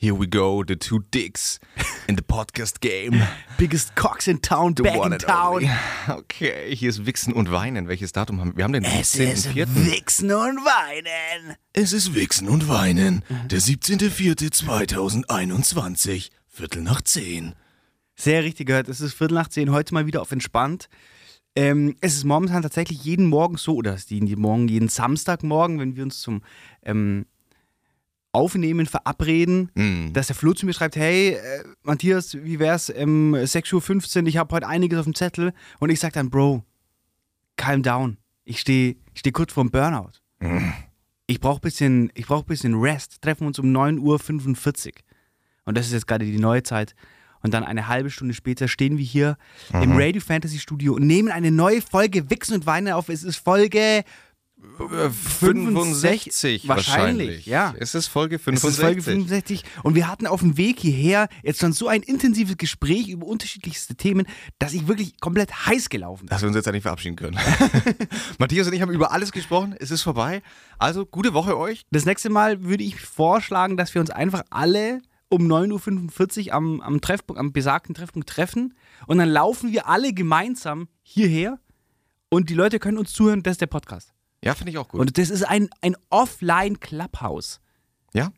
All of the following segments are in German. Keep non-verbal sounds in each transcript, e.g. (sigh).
Here we go, the two dicks in the podcast game. Biggest Cocks in town, The back one in town. only. Okay, hier ist Wichsen und Weinen. Welches Datum haben wir? Wir haben den Es ist 17.04. Wichsen und Weinen. Es ist Wichsen und Weinen. Der 17.04.2021. Viertel nach zehn. Sehr richtig gehört. Es ist Viertel nach zehn, heute mal wieder auf entspannt. Ähm, es ist momentan tatsächlich jeden Morgen so, oder es ist jeden Morgen, jeden Samstagmorgen, wenn wir uns zum ähm, Aufnehmen verabreden, Mhm. dass der Flo zu mir schreibt, hey, äh, Matthias, wie wär's, ähm, 6.15 Uhr, ich habe heute einiges auf dem Zettel. Und ich sag dann, Bro, calm down. Ich stehe ich steh kurz vorm Burnout. Ich brauche bisschen, ich brauch bisschen Rest. Treffen wir uns um 9.45 Uhr. Und das ist jetzt gerade die neue Zeit. Und dann eine halbe Stunde später stehen wir hier im Radio Fantasy Studio und nehmen eine neue Folge Wichsen und Weine auf. Es ist Folge 65 wahrscheinlich, wahrscheinlich. ja. Es ist Folge Es 65. ist Folge 65 und wir hatten auf dem Weg hierher jetzt schon so ein intensives Gespräch über unterschiedlichste Themen, dass ich wirklich komplett heiß gelaufen bin. Dass wir uns jetzt ja nicht verabschieden können. (laughs) Matthias und ich haben über alles gesprochen. Es ist vorbei. Also, gute Woche euch. Das nächste Mal würde ich vorschlagen, dass wir uns einfach alle um 9.45 Uhr am, am Treffpunkt, am besagten Treffpunkt treffen und dann laufen wir alle gemeinsam hierher und die Leute können uns zuhören, das ist der Podcast. Ja, finde ich auch gut. Und das ist ein, ein Offline-Clubhouse. ja?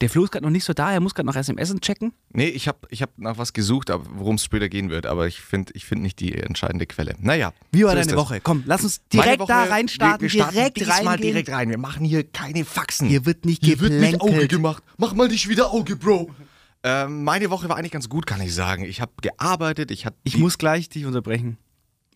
Der Flo ist gerade noch nicht so da, er muss gerade noch SMS checken. Nee, ich habe ich hab nach was gesucht, aber worum es später gehen wird. Aber ich finde ich find nicht die entscheidende Quelle. Naja. Wie war so deine. Woche? Komm, lass uns direkt Woche, da reinstarten, wir, wir starten direkt diesmal reingehen. direkt rein. Wir machen hier keine Faxen. Hier wird nicht Hier wird nicht Auge geplänkelt. gemacht. Mach mal nicht wieder Auge, Bro. Ähm, meine Woche war eigentlich ganz gut, kann ich sagen. Ich habe gearbeitet, ich hatte. Ich muss gleich dich unterbrechen.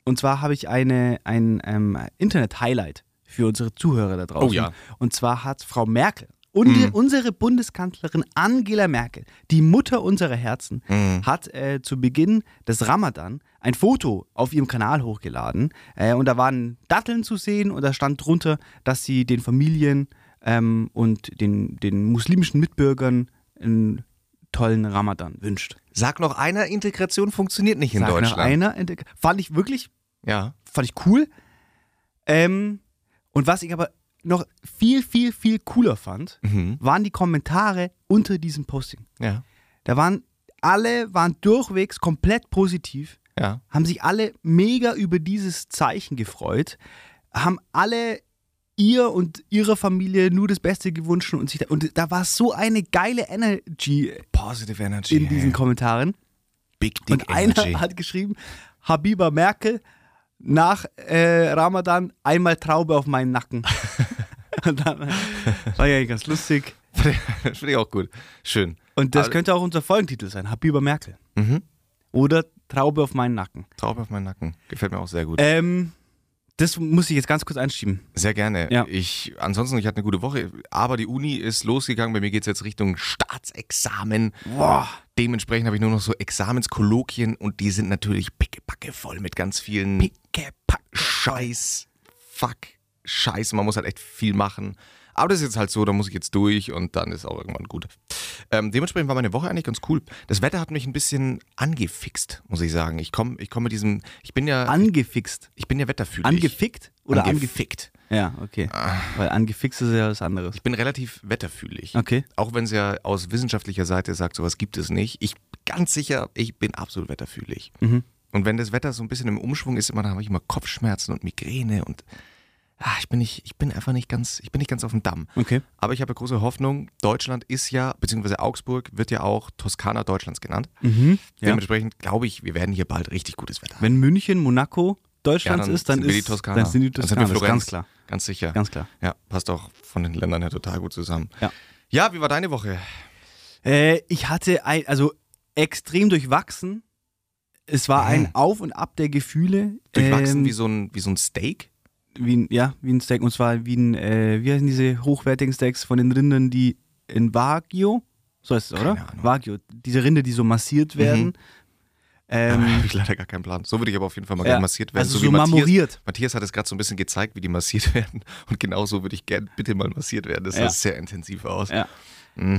Und zwar habe ich eine, ein ähm, Internet-Highlight für unsere Zuhörer da draußen. Oh ja. Und zwar hat Frau Merkel, und unsere Bundeskanzlerin Angela Merkel, die Mutter unserer Herzen, hat äh, zu Beginn des Ramadan ein Foto auf ihrem Kanal hochgeladen. Äh, und da waren Datteln zu sehen und da stand drunter, dass sie den Familien ähm, und den, den muslimischen Mitbürgern einen tollen Ramadan wünscht. Sag noch einer, Integration funktioniert nicht in Sag Deutschland. Einer, entdeckt- fand ich wirklich Ja. fand ich cool. Ähm, und was ich aber noch viel, viel, viel cooler fand, Mhm. waren die Kommentare unter diesem Posting. Ja. Da waren alle waren durchwegs komplett positiv, Ja. haben sich alle mega über dieses Zeichen gefreut, haben alle ihr und ihrer Familie nur das Beste gewünscht und sich da, und da war so eine geile Energy Positive Energy. in diesen Kommentaren. Big Dick Und einer Energy. hat geschrieben, Habiba Merkel, nach äh, Ramadan einmal Traube auf meinen Nacken. (laughs) Und dann war ja ganz lustig. Finde ich auch gut. Schön. Und das Aber- könnte auch unser Folgentitel sein, Habiba Merkel. Mhm. Oder Traube auf meinen Nacken. Traube auf meinen Nacken. Gefällt mir auch sehr gut. Ähm, das muss ich jetzt ganz kurz einschieben. Sehr gerne. Ja. Ich, ansonsten, ich hatte eine gute Woche, aber die Uni ist losgegangen. Bei mir geht es jetzt Richtung Staatsexamen. Boah. Dementsprechend habe ich nur noch so Examenskolloquien und die sind natürlich pickepacke voll mit ganz vielen Pickepack. Scheiß, Fuck, Scheiße. Man muss halt echt viel machen. Aber das ist jetzt halt so, da muss ich jetzt durch und dann ist auch irgendwann gut. Ähm, dementsprechend war meine Woche eigentlich ganz cool. Das Wetter hat mich ein bisschen angefixt, muss ich sagen. Ich komme ich komm mit diesem, ich bin ja, Angefixt. ich bin ja wetterfühlig. Angefickt? Oder angefickt. Ja, okay. Weil angefixt ist ja was anderes. Ich bin relativ wetterfühlig. Okay. Auch wenn es ja aus wissenschaftlicher Seite sagt, sowas gibt es nicht. Ich ganz sicher, ich bin absolut wetterfühlig. Mhm. Und wenn das Wetter so ein bisschen im Umschwung ist, immer, dann habe ich immer Kopfschmerzen und Migräne und ah, ich bin nicht, ich bin einfach nicht ganz, ich bin nicht ganz auf dem Damm. Okay. Aber ich habe große Hoffnung. Deutschland ist ja, beziehungsweise Augsburg wird ja auch Toskana Deutschlands genannt. Mhm. Ja. Dementsprechend glaube ich, wir werden hier bald richtig gutes Wetter. Wenn München, Monaco Deutschlands Ja, dann ist, dann sind wir die ist Toskana. dann sind die Dann sind Toskana. wir ist ganz klar. Ganz sicher. Ganz klar. Ja, passt auch von den Ländern her total gut zusammen. Ja. Ja, wie war deine Woche? Äh, ich hatte ein, also extrem durchwachsen. Es war ein Auf und Ab der Gefühle. Durchwachsen ähm, wie, so ein, wie so ein Steak? Wie ein, ja, wie ein Steak. Und zwar wie ein, äh, wie heißen diese hochwertigen Steaks von den Rindern, die in Wagyu, so heißt es, oder? Wagyu, diese Rinde, die so massiert werden. Ähm, (laughs) habe ich leider gar keinen Plan. So würde ich aber auf jeden Fall mal Ja, gerne massiert werden. also wie so Matthias, marmoriert. Matthias hat es gerade so ein bisschen gezeigt, wie die massiert (laughs) werden. Und genau so würde ich gerne bitte mal massiert werden. Das Ja. sah sehr intensiv aus. Ja. Mm.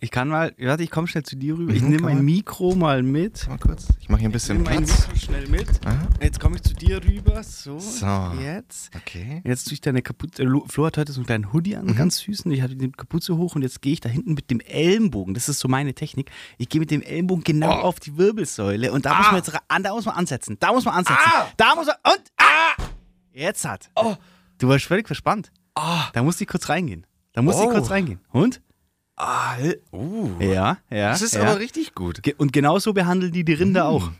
Ich kann mal, warte, ich komme schnell zu dir rüber. Ich Mhm, nehme mein. Mikro mal mit. Mal kurz. Ich mache hier ein bisschen mein Platz. Mikro schnell mit. Aha. Jetzt komme ich zu dir rüber. So, So. jetzt. Okay. Jetzt tue ich deine Kapuze. Äh, Lo- Flo hat heute so einen kleinen Hoodie Mhm. an, ganz süßen. Ich hatte die Kapuze hoch und jetzt gehe ich da hinten mit dem Ellenbogen. Das ist so meine Technik. Ich gehe mit dem Ellenbogen genau Oh. auf die Wirbelsäule und da muss Ah. man jetzt ra- an, da muss man ansetzen. Da muss man ansetzen. Ah. Da muss man. Und. Ah! Jetzt hat. Oh. Du warst völlig verspannt. Ah. Da musste ich kurz reingehen. Da musste ich Oh. kurz reingehen. Und? Ah, uh. Ja, ja. Das ist ja. aber richtig gut. Und genauso behandeln die die Rinder auch.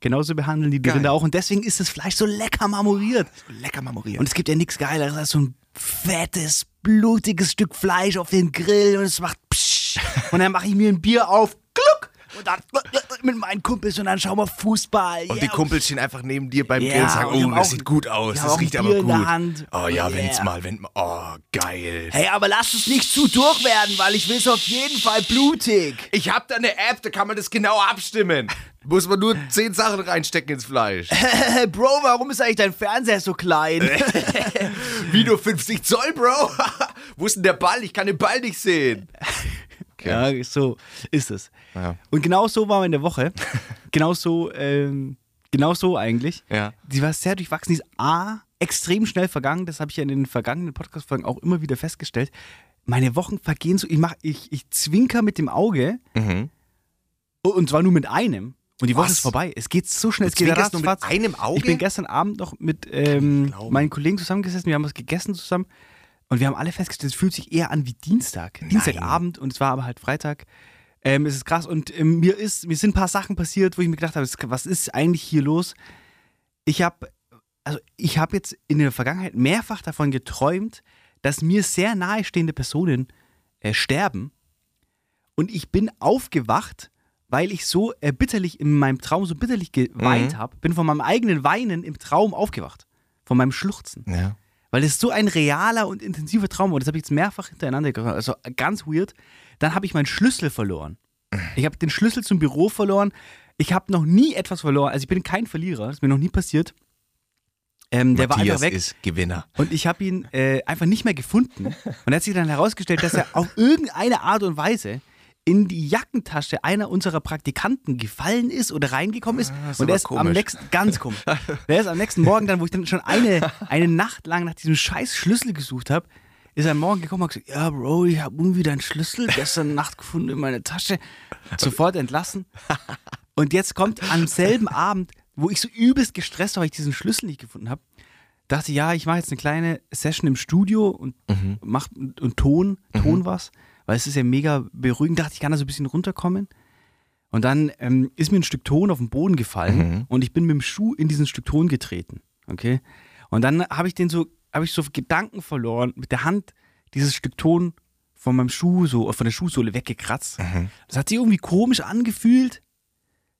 Genauso behandeln die die Geil. Rinder auch. Und deswegen ist das Fleisch so lecker marmoriert. Lecker marmoriert. Und es gibt ja nichts Geileres als so ein fettes, blutiges Stück Fleisch auf den Grill und es macht psch. Und dann mache ich mir ein Bier auf. Und dann mit meinen Kumpels und dann schauen wir Fußball. Und yeah. die Kumpels stehen einfach neben dir beim Ja, Grill und sagen, und oh, das sieht gut aus, das riecht aber gut. Oh ja, wenn's Yeah. mal, wenn oh, geil. Hey, aber lass es nicht zu durch werden, weil ich will es auf jeden Fall blutig. Ich hab da eine App, da kann man das genau abstimmen. Muss man nur zehn Sachen reinstecken ins Fleisch. (laughs) Bro, warum ist eigentlich dein Fernseher so klein? (laughs) Wie nur 50 Zoll, Bro? (laughs) Wo ist denn der Ball? Ich kann den Ball nicht sehen. Ja, so ist es. Ja. Und genau so war meine Woche. (laughs) genau so, ähm, genau so eigentlich. Ja. Die war sehr durchwachsen. Die ist A, extrem schnell vergangen. Das habe ich ja in den vergangenen Podcast-Folgen auch immer wieder festgestellt. Meine Wochen vergehen so, ich, mach, ich, ich zwinker mit dem Auge Mhm. und zwar nur mit einem. Und die Woche Was? ist vorbei. Es geht so schnell. Du es geht zwinkerst nur mit ratzfatz. einem Auge? Ich bin gestern Abend noch mit ähm, meinen Kollegen zusammengesessen. Wir haben was gegessen zusammen. Und wir haben alle festgestellt, es fühlt sich eher an wie Dienstag. Dienstagabend und es war aber halt Freitag. Ähm, es ist krass und ähm, mir, ist, mir sind ein paar Sachen passiert, wo ich mir gedacht habe, was ist eigentlich hier los? Ich habe also ich habe jetzt in der Vergangenheit mehrfach davon geträumt, dass mir sehr nahestehende Personen äh, sterben. Und ich bin aufgewacht, weil ich so äh, bitterlich in meinem Traum so bitterlich geweint habe. Bin von meinem eigenen Weinen im Traum aufgewacht. Von meinem Schluchzen. Ja. Weil es so ein realer und intensiver Traum war. Das habe ich jetzt mehrfach hintereinander gehört. Also ganz weird. Dann habe ich meinen Schlüssel verloren. Ich habe den Schlüssel zum Büro verloren. Ich habe noch nie etwas verloren. Also ich bin kein Verlierer. Das ist mir noch nie passiert. Ähm, der war Matthias einfach weg. ist Gewinner. Und ich habe ihn äh, einfach nicht mehr gefunden. Und er hat sich dann herausgestellt, dass er auf irgendeine Art und Weise in die Jackentasche einer unserer Praktikanten gefallen ist oder reingekommen ist. Ah, ist und er ist am komisch. nächsten, ganz komisch. Der ist am nächsten Morgen dann, wo ich dann schon eine, eine Nacht lang nach diesem scheiß Schlüssel gesucht habe, ist er am Morgen gekommen und hat gesagt, ja Bro, ich habe irgendwie deinen Schlüssel gestern Nacht gefunden in meiner Tasche. Sofort entlassen. Und jetzt kommt am selben Abend, wo ich so übelst gestresst war, weil ich diesen Schlüssel nicht gefunden habe, dachte, ja, ich mache jetzt eine kleine Session im Studio und mach und, und Ton, Ton was, weil es ist ja mega beruhigend. Dachte ich, kann da so ein bisschen runterkommen. Und dann ähm, ist mir ein Stück Ton auf den Boden gefallen und ich bin mit dem Schuh in diesen Stück Ton getreten. Okay? Und dann habe ich den so, habe ich so Gedanken verloren, mit der Hand dieses Stück Ton von meinem Schuh, so von der Schuhsohle weggekratzt. Das hat sich irgendwie komisch angefühlt.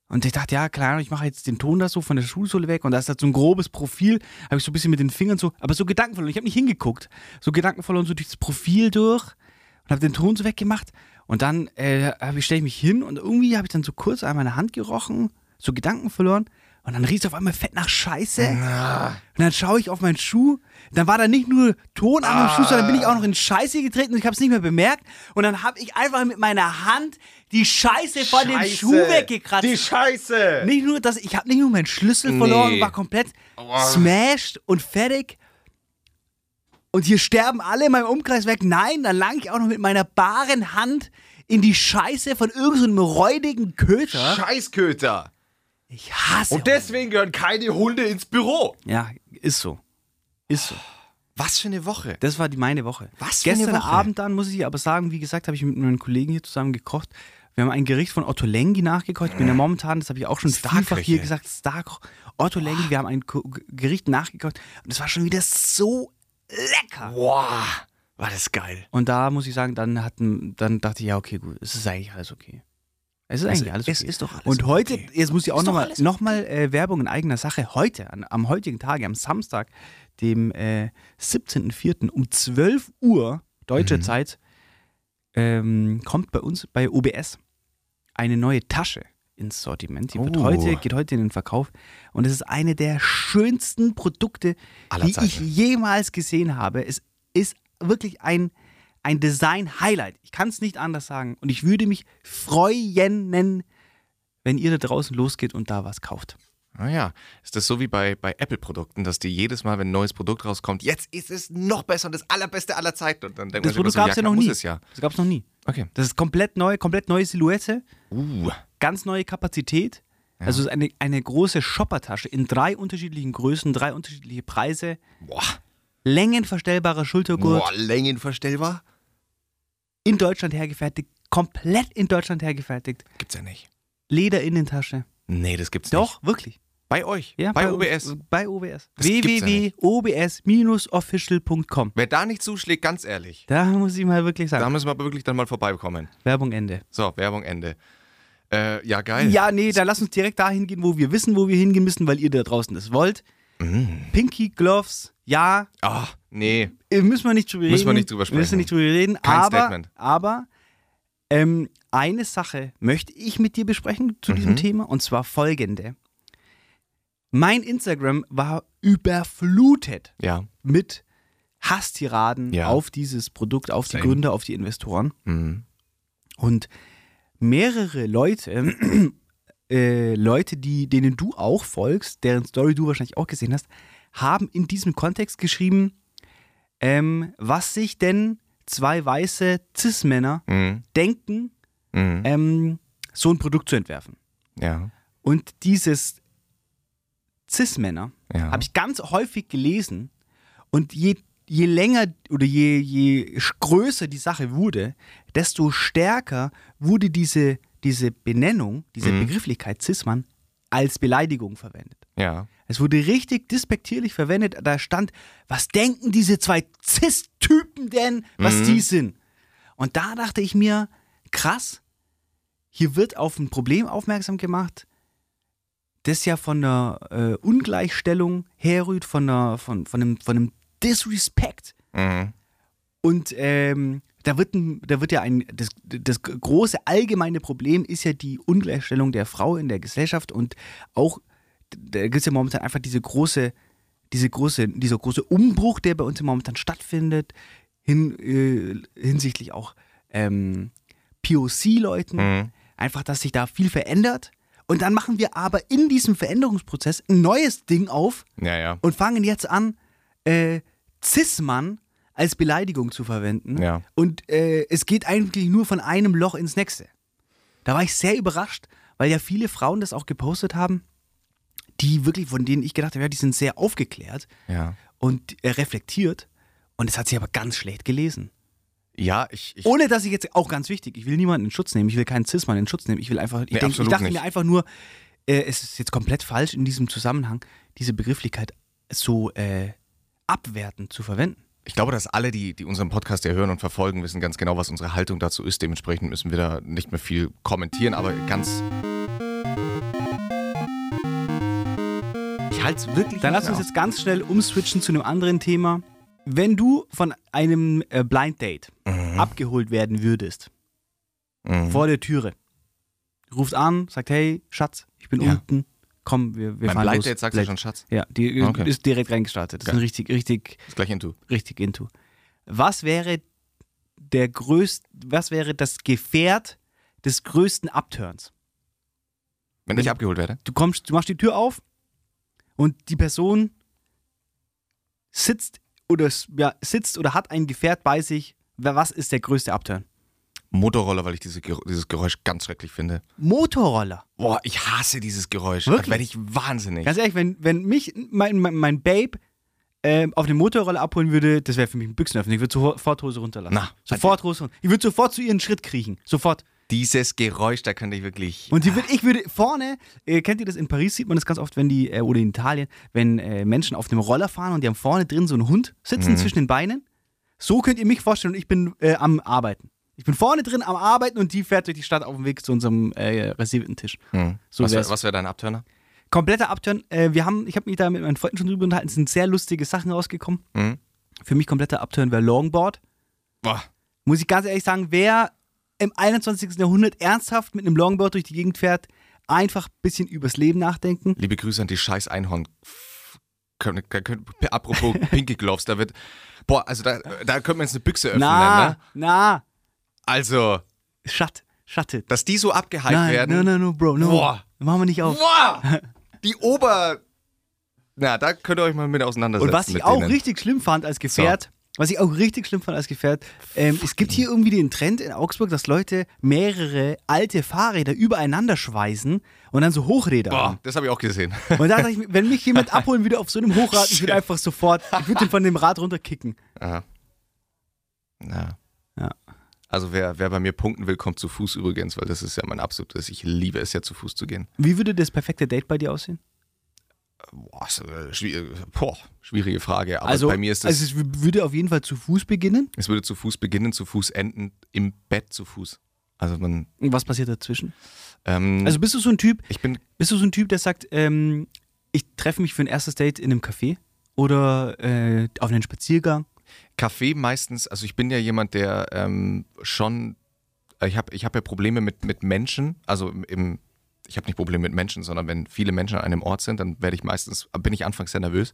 Und ich dachte, ja, klar, ich mache jetzt den Ton da so von der Schuhsohle weg und da ist halt so ein grobes Profil, habe ich so ein bisschen mit den Fingern so, aber so Gedanken verloren. Ich habe nicht hingeguckt. So Gedanken verloren, so durchs Profil durch und habe den Ton so weggemacht. Und dann äh, stelle ich mich hin und irgendwie habe ich dann so kurz an meine Hand gerochen, so Gedanken verloren. Und dann riecht es auf einmal fett nach Scheiße. Und dann schaue ich auf meinen Schuh. Dann war da nicht nur Ton an meinem Schuh, sondern bin ich auch noch in Scheiße getreten und ich habe es nicht mehr bemerkt. Und dann habe ich einfach mit meiner Hand die Scheiße von dem Schuh weggekratzt. Die Scheiße! Nicht nur, dass ich habe nicht nur meinen Schlüssel verloren, Nee. war komplett smashed und fertig. Und hier sterben alle in meinem Umkreis weg. Nein, dann lang ich auch noch mit meiner baren Hand in die Scheiße von irgendeinem räudigen Köter. Scheißköter! Ich hasse Und deswegen gehören keine Hunde ins Büro. Ja, ist so. Ist so. Was für eine Woche. Das war die meine Woche. Was für eine Gestern Woche. Abend dann, muss ich aber sagen, wie gesagt, habe ich mit meinen Kollegen hier zusammen gekocht. Wir haben ein Gericht von Otto Lengi nachgekocht. Ich bin ja momentan, das habe ich auch schon vielfach Starköche. hier gesagt, Starkoch. Otto Lengi, wir haben ein Gericht nachgekocht und es war schon wieder so lecker. Boah, war das geil. Und da muss ich sagen, dann, hatten, dann dachte ich, ja, okay, gut, es ist eigentlich alles okay. Es ist eigentlich alles okay. es ist doch alles Und heute, okay. jetzt muss ich auch nochmal noch mal, äh, Werbung in eigener Sache. Heute, an, am heutigen Tage, am Samstag, dem äh, 17.04. um 12 Uhr deutsche Mhm. Zeit, ähm, kommt bei uns bei OBS eine neue Tasche ins Sortiment. Die wird Oh. heute, geht heute in den Verkauf. Und es ist eine der schönsten Produkte, Aller die Zeiten. ich jemals gesehen habe. Es ist wirklich ein, ein Design-Highlight. Ich kann es nicht anders sagen. Und ich würde mich freuen, wenn ihr da draußen losgeht und da was kauft. Naja, ist das so wie bei, bei Apple-Produkten, dass die jedes Mal, wenn ein neues Produkt rauskommt, jetzt ist es noch besser und das allerbeste aller Zeiten. Und dann denkt Das man Produkt immer gab es so, ja noch nie. Es ja. Das gab es noch nie. Okay. Das ist komplett neu, komplett neue Silhouette, Uh. ganz neue Kapazität. Also es ist eine, eine große Shoppertasche in drei unterschiedlichen Größen, drei unterschiedliche Preise. Boah. Längenverstellbarer Schultergurt, Boah, längenverstellbar? in Deutschland hergefertigt, komplett in Deutschland hergefertigt. Gibt's ja nicht. Lederinnentasche. Nee, das gibt's nicht. Doch, wirklich. Bei euch. Ja, bei, OBS. Bei OBS. Gibt's ja nicht. www.obs-official.com. Wer da nicht zuschlägt, ganz ehrlich, Da muss ich mal wirklich sagen. da müssen wir aber wirklich dann mal vorbeikommen. Werbung Ende. So, Werbung Ende. Äh, ja, geil. Ja, nee, dann lass uns direkt dahin gehen, wo wir wissen, wo wir hingehen müssen, weil ihr da draußen das wollt. Pinky Gloves, ja, Ah, nee. äh, müssen wir nicht drüber reden. Müssen wir nicht drüber Müssen wir sprechen. nicht drüber reden. Kein aber, Statement. aber ähm, eine Sache möchte ich mit dir besprechen zu Mhm. diesem Thema und zwar folgende. Mein Instagram war überflutet Ja. mit Hasstiraden Ja. auf dieses Produkt, auf Same. die Gründer, auf die Investoren. Mhm. Und mehrere Leute, (clears throat) äh, Leute, die, denen du auch folgst, deren Story du wahrscheinlich auch gesehen hast, haben in diesem Kontext geschrieben, ähm, was sich denn zwei weiße Cis-Männer Mhm. denken, Mhm. ähm, so ein Produkt zu entwerfen. Ja. Und dieses Cis-Männer Ja. habe ich ganz häufig gelesen und je, je länger oder je, je größer die Sache wurde, desto stärker wurde diese, diese Benennung, diese Mhm. Begrifflichkeit Cis-Mann als Beleidigung verwendet. Ja. Es wurde richtig despektierlich verwendet. Da stand, was denken diese zwei Cis-Typen denn, was Mhm. die sind? Und da dachte ich mir, krass, hier wird auf ein Problem aufmerksam gemacht, das ja von der äh, Ungleichstellung herrührt, von, der, von, von, einem, von einem Disrespect. Mhm. Und ähm, da, wird ein, da wird ja ein, das, das große allgemeine Problem ist ja die Ungleichstellung der Frau in der Gesellschaft und auch, da gibt es ja momentan einfach diese große, diese große, dieser große Umbruch, der bei uns ja momentan stattfindet, hin, äh, hinsichtlich auch ähm, POC-Leuten, Mhm. einfach, dass sich da viel verändert. Und dann machen wir aber in diesem Veränderungsprozess ein neues Ding auf, Ja, ja. und fangen jetzt an, äh, Cis-Mann als Beleidigung zu verwenden. Ja. Und äh, es geht eigentlich nur von einem Loch ins nächste. Da war ich sehr überrascht, weil ja viele Frauen das auch gepostet haben, die wirklich, von denen ich gedacht habe, ja, die sind sehr aufgeklärt Ja. und äh, reflektiert. Und es hat sich aber ganz schlecht gelesen. Ja, ich. ich Ohne dass ich jetzt, auch ganz wichtig, ich will niemanden in Schutz nehmen, ich will keinen Cis-Mann in Schutz nehmen. Ich will einfach, ich, Nee, denk, ich dachte nicht. mir einfach nur, äh, es ist jetzt komplett falsch in diesem Zusammenhang, diese Begrifflichkeit so äh, abwertend zu verwenden. Ich glaube, dass alle, die, die unseren Podcast ja hören und verfolgen, wissen ganz genau, was unsere Haltung dazu ist. Dementsprechend müssen wir da nicht mehr viel kommentieren, aber ganz. Ich halte es wirklich Dann lass uns jetzt ganz schnell umswitchen zu einem anderen Thema. Wenn du von einem äh, Blind Date abgeholt werden würdest. Mhm. vor der Türe, ruft an, sagt, hey, Schatz, ich bin Ja. unten, komm, wir, wir Beim fahren Blind los. Date sagst du schon Schatz. Ja, die Okay. ist direkt reingestartet. Das ist Geil. ein richtig, richtig, Ist gleich into. richtig into. Was wäre der größte, was wäre das Gefährt des größten Upturns? Wenn ich abgeholt werde. Du kommst, du machst die Tür auf und die Person sitzt oder ja, sitzt oder hat ein Gefährt bei sich. Wer- Was ist der größte Upturn? Motorroller, weil ich diese, dieses Geräusch ganz schrecklich finde. Motorroller. Boah, ich hasse dieses Geräusch. Wirklich? Da werde ich wahnsinnig. Ganz ehrlich, wenn, wenn mich mein, mein, mein Babe ähm, auf dem Motorroller abholen würde, das wäre für mich ein Büchsenöffnen. Ich würde sofort Hose runterlassen. Na, sofort Hose runter. Ich würde sofort zu ihren Schritt kriechen. Sofort. Dieses Geräusch, da könnte ich wirklich. Und würd, ich würde vorne, äh, kennt ihr das in Paris, sieht man das ganz oft, wenn die, äh, oder in Italien, wenn äh, Menschen auf dem Roller fahren und die haben vorne drin so einen Hund sitzen zwischen den Beinen. So könnt ihr mich vorstellen und ich bin äh, am Arbeiten. Ich bin vorne drin am Arbeiten und die fährt durch die Stadt auf dem Weg zu unserem äh, reservierten Tisch. Hm. So was wäre wär dein Abturner? Kompletter Upturn. Äh, wir haben, ich habe mich da mit meinen Freunden schon drüber unterhalten, es sind sehr lustige Sachen rausgekommen. Hm? Für mich kompletter Upturn wäre Longboard. Boah. Muss ich ganz ehrlich sagen, wer im 21. Jahrhundert ernsthaft mit einem Longboard durch die Gegend fährt, einfach ein bisschen übers Leben nachdenken. Liebe Grüße an die scheiß Einhorn. apropos (laughs) Pinky Gloves, da wird, boah, also da, da könnte man jetzt eine Büchse öffnen, Na, ne? na, Also, shut it. dass die so abgehypt Nein, werden. no, no, no, Bro, no. Boah. Machen wir nicht auf. Boah! (laughs) Die Ober. Na, da könnt ihr euch mal mit auseinandersetzen. Und was ich auch denen. richtig schlimm fand als Gefährt, was ich auch richtig schlimm fand als Gefährt, ähm, es gibt hier irgendwie den Trend in Augsburg, dass Leute mehrere alte Fahrräder übereinander schweißen und dann so Hochräder haben. Boah, das habe ich auch gesehen. Und da dachte ich, wenn mich jemand (laughs) abholen würde auf so einem Hochrad, ich würde einfach sofort, ich würde den von dem Rad runterkicken. Aha. Na. Ja. Also wer, wer bei mir punkten will, kommt zu Fuß übrigens, weil das ist ja mein absolutes, ich liebe es ja zu Fuß zu gehen. Wie würde das perfekte Date bei dir aussehen? Boah, äh, boah, schwierige Frage, aber also, bei mir ist das, also es würde auf jeden Fall zu Fuß beginnen. es würde zu Fuß beginnen, zu Fuß enden, im Bett zu Fuß. Also man, was passiert dazwischen? ähm, Also bist du so ein Typ, ich bin, bist du so ein Typ, der sagt, ähm, ich treffe mich für ein erstes Date in einem Café oder äh, auf einen Spaziergang? Kaffee meistens, also ich bin ja jemand, der ähm, schon, ich habe ich hab ja Probleme mit, mit Menschen, also im, ich habe nicht Probleme mit Menschen, sondern wenn viele Menschen an einem Ort sind, dann werde ich meistens, bin ich anfangs sehr nervös.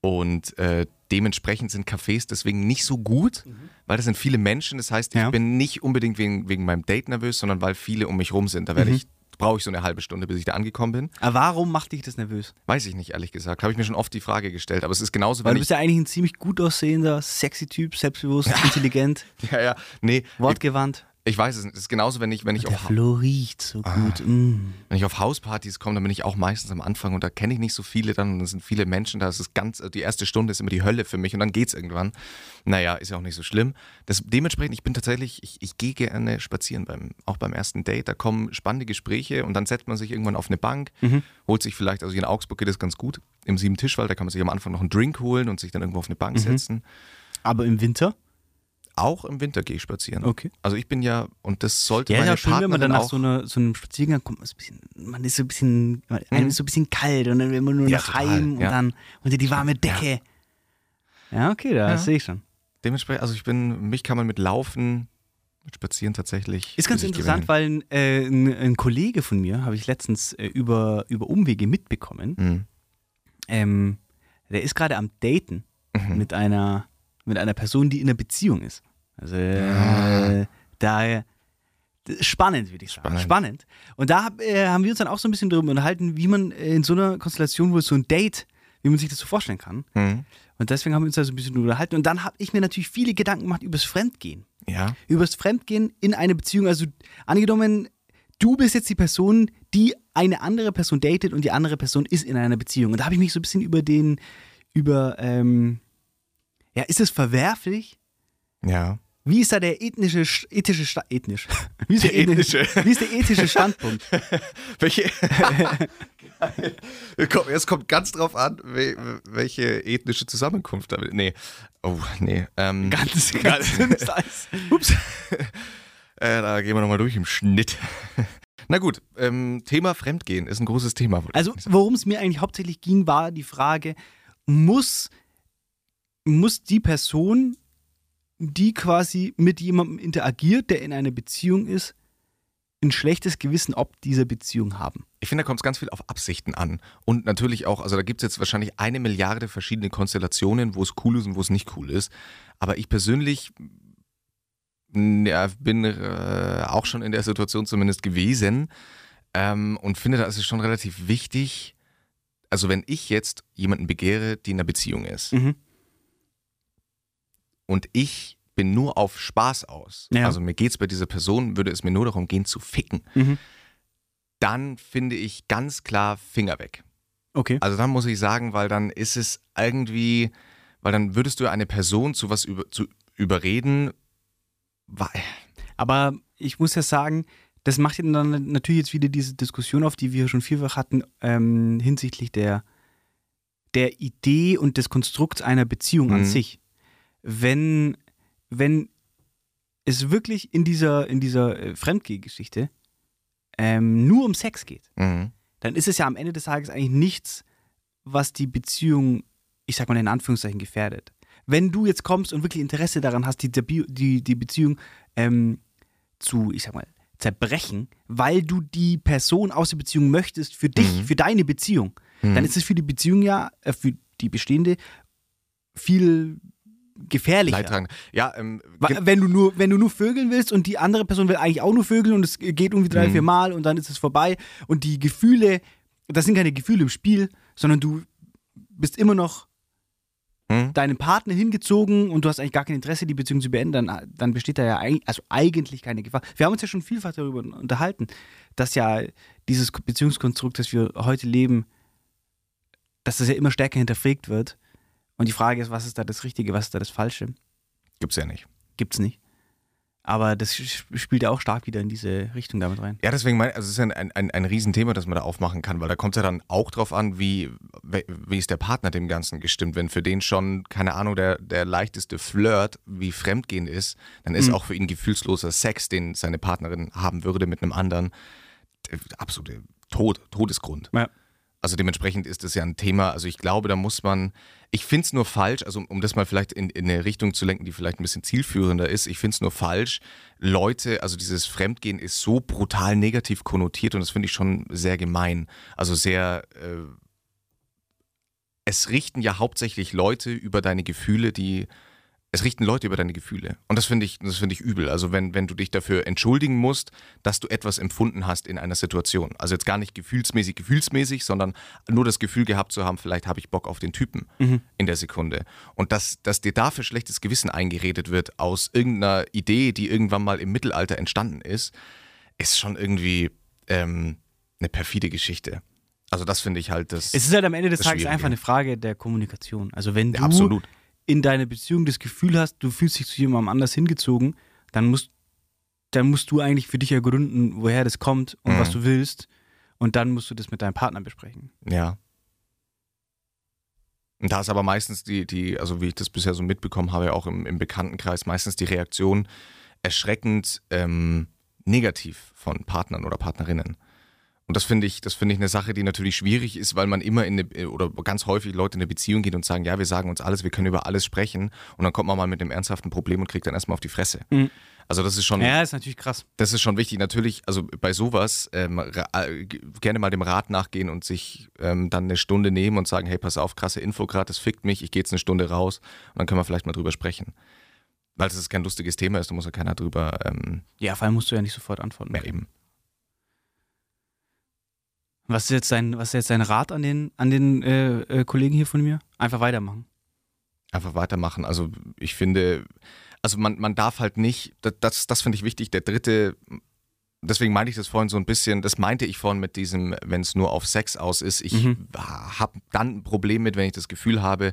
Und äh, dementsprechend sind Cafés deswegen nicht so gut, weil das sind viele Menschen. Das heißt, ich Ja. bin nicht unbedingt wegen, wegen meinem Date nervös, sondern weil viele um mich rum sind. Da werde Mhm. ich, brauche ich so eine halbe Stunde, bis ich da angekommen bin. Aber warum macht dich das nervös? Weiß ich nicht, ehrlich gesagt. Habe ich mir schon oft die Frage gestellt. Aber es ist genauso, Weil du bist ja eigentlich ein ziemlich gut aussehender, sexy Typ, selbstbewusst, (laughs) intelligent, Ja, ja. Nee, wortgewandt. Ich weiß es nicht. Es ist genauso, wenn ich, wenn ich Der auf Flo riecht so Ah. gut. Mm. Wenn ich auf Hauspartys komme, dann bin ich auch meistens am Anfang und da kenne ich nicht so viele dann und dann sind viele Menschen da. Es ist ganz, also die erste Stunde ist immer die Hölle für mich und dann geht's irgendwann. Naja, ist ja auch nicht so schlimm. Das, dementsprechend, ich bin tatsächlich, ich, ich gehe gerne spazieren, beim, auch beim ersten Date. Da kommen spannende Gespräche und dann setzt man sich irgendwann auf eine Bank, holt sich vielleicht, also hier in Augsburg geht das ganz gut, im Sieben Tischwald, da kann man sich am Anfang noch einen Drink holen und sich dann irgendwo auf eine Bank setzen. Aber im Winter? Auch im Winter gehe ich spazieren. Okay. Also ich bin ja, und das sollte Ja, meine ja schön, wenn man dann Partnerin nach so, einer, so einem Spaziergang kommt, man ist, ein bisschen, man ist so ein bisschen, einem ist so ein bisschen kalt und dann will man nur Ja, nach total, heim und ja. dann unter die warme Decke. Ja, okay, da Ja. sehe ich schon. dementsprechend, also ich bin, mich kann man mit Laufen, mit Spazieren tatsächlich. Ist ganz interessant, gewinnen. weil äh, ein, ein Kollege von mir, habe ich letztens äh, über, über Umwege mitbekommen, Mhm. ähm, der ist gerade am Daten Mhm. mit, einer, mit einer Person, die in einer Beziehung ist. Also äh, da spannend, würde ich sagen. Spannend. Spannend. Und da hab, äh, haben wir uns dann auch so ein bisschen darüber unterhalten, wie man in so einer Konstellation, wo es so ein Date, wie man sich das so vorstellen kann. Mhm. Und deswegen haben wir uns da so ein bisschen drüber unterhalten. Und dann habe ich mir natürlich viele Gedanken gemacht übers Fremdgehen Ja. übers Fremdgehen in eine Beziehung. Also angenommen, du bist jetzt die Person, die eine andere Person datet und die andere Person ist in einer Beziehung. Und da habe ich mich so ein bisschen über den, über, ähm, ja, ist es verwerflich? Ja. Wie ist da der ethnische, ethische, Sta- ethnisch? (laughs) Wie ist der, Der ethnische, ethnische. (laughs) wie ist der ethische Standpunkt? (laughs) Welche? Es kommt ganz drauf an, wel- welche ethnische Zusammenkunft damit. Nee. Oh, nee. Ähm, Ganz, Eis. Ups. äh, da gehen wir nochmal durch im Schnitt. Na gut, ähm, Thema Fremdgehen ist ein großes Thema. Also, worum es mir eigentlich hauptsächlich ging, war die Frage, muss, muss die Person, die quasi mit jemandem interagiert, der in einer Beziehung ist, ein schlechtes Gewissen ob dieser Beziehung haben? Ich finde, da kommt es ganz viel auf Absichten an. Und natürlich auch, also da gibt es jetzt wahrscheinlich eine Milliarde verschiedene Konstellationen, wo es cool ist und wo es nicht cool ist. Aber ich persönlich m, ja, bin äh, auch schon in der Situation zumindest gewesen ähm, und finde, da ist es schon relativ wichtig, also wenn ich jetzt jemanden begehre, die in einer Beziehung ist Mhm. Und ich bin nur auf Spaß aus, Ja. also mir geht es bei dieser Person, würde es mir nur darum gehen zu ficken, Mhm. dann finde ich ganz klar Finger weg. Okay. Also dann muss ich sagen, weil dann ist es irgendwie, weil dann würdest du eine Person zu was über, zu überreden, weil, Aber ich muss ja sagen, das macht dann natürlich jetzt wieder diese Diskussion auf, die wir schon vielfach hatten, ähm, hinsichtlich der, der Idee und des Konstrukts einer Beziehung an Mhm. sich. Wenn, wenn es wirklich in dieser, in dieser äh, Fremdgehgeschichte ähm, nur um Sex geht, mhm. dann ist es ja am Ende des Tages eigentlich nichts, was die Beziehung, ich sag mal in Anführungszeichen, gefährdet. Wenn du jetzt kommst und wirklich Interesse daran hast, die, die, die Beziehung ähm, zu, ich sag mal, zerbrechen, weil du die Person aus der Beziehung möchtest für dich, Mhm. für deine Beziehung, dann ist es für die Beziehung ja, äh, für die bestehende viel gefährlicher. Leidtragend. Ja, ähm, ge- Wenn du, nur, wenn du nur vögeln willst und die andere Person will eigentlich auch nur vögeln und es geht irgendwie drei, Mhm. vier Mal und dann ist es vorbei und die Gefühle, das sind keine Gefühle im Spiel, sondern du bist immer noch hm? deinem Partner hingezogen und du hast eigentlich gar kein Interesse, die Beziehung zu beenden, dann, dann besteht da ja eigentlich, also eigentlich keine Gefahr. Wir haben uns ja schon vielfach darüber unterhalten, dass ja dieses Beziehungskonstrukt, das wir heute leben, dass das ja immer stärker hinterfragt wird. Und die Frage ist, was ist da das Richtige, was ist da das Falsche? gibt's ja nicht. Gibt's nicht. Aber das spielt ja auch stark wieder in diese Richtung damit rein. Ja, deswegen meine also es ist ein, ein, ein, ein Riesenthema, das man da aufmachen kann, weil da kommt es ja dann auch drauf an, wie, wie ist der Partner dem Ganzen gestimmt. Wenn für den schon, keine Ahnung, der, der leichteste Flirt wie Fremdgehen ist, dann ist Mhm. auch für ihn gefühlsloser Sex, den seine Partnerin haben würde mit einem anderen, der absolute Tod, Todesgrund. Ja. Also dementsprechend ist das ja ein Thema, also ich glaube, da muss man, ich finde es nur falsch, also um, um das mal vielleicht in, in eine Richtung zu lenken, die vielleicht ein bisschen zielführender ist, ich finde es nur falsch, Leute, also dieses Fremdgehen ist so brutal negativ konnotiert und das finde ich schon sehr gemein. Also sehr, äh, es richten ja hauptsächlich Leute über deine Gefühle, die, es richten Leute über deine Gefühle. Und das finde ich, das finde ich übel. Also wenn, wenn du dich dafür entschuldigen musst, dass du etwas empfunden hast in einer Situation. Also jetzt gar nicht gefühlsmäßig, gefühlsmäßig, sondern nur das Gefühl gehabt zu haben, vielleicht habe ich Bock auf den Typen in der Sekunde. Und dass, dass dir dafür schlechtes Gewissen eingeredet wird aus irgendeiner Idee, die irgendwann mal im Mittelalter entstanden ist, ist schon irgendwie ähm, eine perfide Geschichte. Also das finde ich halt das. Es ist halt am Ende des Tages einfach eine Frage der Kommunikation. Also wenn Ja, du absolut. In deiner Beziehung das Gefühl hast, du fühlst dich zu jemandem anders hingezogen, dann musst, dann musst du eigentlich für dich ergründen, woher das kommt und Mhm. was du willst. Und dann musst du das mit deinem Partner besprechen. Ja. Und da ist aber meistens die, die, also wie ich das bisher so mitbekommen habe, auch im, im Bekanntenkreis, meistens die Reaktion erschreckend ähm, negativ von Partnern oder Partnerinnen. Und das finde ich, das finde ich eine Sache, die natürlich schwierig ist, weil man immer in eine, oder ganz häufig Leute in eine Beziehung geht und sagen, ja, wir sagen uns alles, wir können über alles sprechen und dann kommt man mal mit einem ernsthaften Problem und kriegt dann erstmal auf die Fresse. Mhm. Also das ist schon, Ja, ist natürlich krass. das ist schon wichtig. Natürlich, also bei sowas ähm, äh, gerne mal dem Rat nachgehen und sich ähm, dann eine Stunde nehmen und sagen, hey, pass auf, krasse Info gerade, das fickt mich, ich gehe jetzt eine Stunde raus und dann können wir vielleicht mal drüber sprechen. Weil es kein lustiges Thema ist, da muss ja keiner drüber, ähm, Ja, vor allem musst du ja nicht sofort antworten. mehr eben. Was ist jetzt dein, was ist jetzt dein Rat an den, an den äh, äh, Kollegen hier von mir? Einfach weitermachen. Einfach weitermachen. Also ich finde, also man, man darf halt nicht, das, das, das finde ich wichtig, der dritte, deswegen meinte ich das vorhin so ein bisschen, das meinte ich vorhin mit diesem, wenn es nur auf Sex aus ist, ich Mhm. habe dann ein Problem mit, wenn ich das Gefühl habe,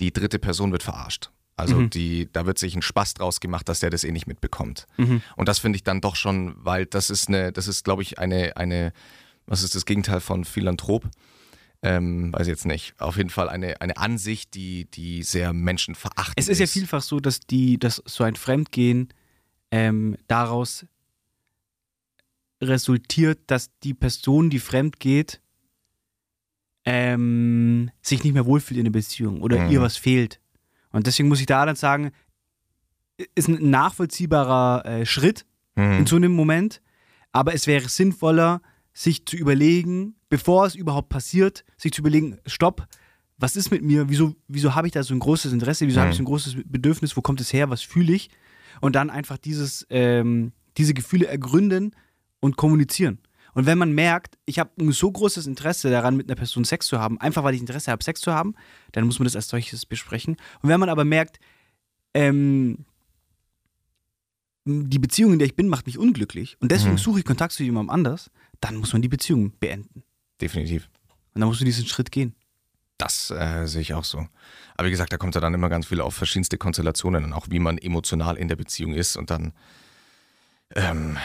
die dritte Person wird verarscht. Also Mhm. die, da wird sich ein Spaß draus gemacht, dass der das eh nicht mitbekommt. Mhm. Und das finde ich dann doch schon, weil das ist eine, das ist, glaube ich, eine, eine, was ist das Gegenteil von Philanthrop? Ähm, weiß ich jetzt nicht. Auf jeden Fall eine, eine Ansicht, die, die sehr menschenverachtend Es ist ja vielfach so, dass die, dass so ein Fremdgehen ähm, daraus resultiert, dass die Person, die fremd geht, ähm, sich nicht mehr wohlfühlt in der Beziehung oder Mhm. ihr was fehlt. Und deswegen muss ich da dann sagen, ist ein nachvollziehbarer äh, Schritt in Mhm. so einem Moment, aber es wäre sinnvoller, sich zu überlegen, bevor es überhaupt passiert, sich zu überlegen, stopp, was ist mit mir, wieso, wieso habe ich da so ein großes Interesse, wieso habe ich so ein großes Bedürfnis, wo kommt es her, was fühle ich? Und dann einfach dieses, ähm, diese Gefühle ergründen und kommunizieren. Und wenn man merkt, ich habe ein so großes Interesse daran, mit einer Person Sex zu haben, einfach weil ich Interesse habe, Sex zu haben, dann muss man das als solches besprechen. Und wenn man aber merkt, ähm, die Beziehung, in der ich bin, macht mich unglücklich und deswegen Mhm. suche ich Kontakt zu jemandem anders, dann muss man die Beziehung beenden. Definitiv. Und dann musst du diesen Schritt gehen. Das äh, sehe ich auch so. Aber wie gesagt, da kommt ja dann immer ganz viel auf verschiedenste Konstellationen und auch wie man emotional in der Beziehung ist. Und dann ähm,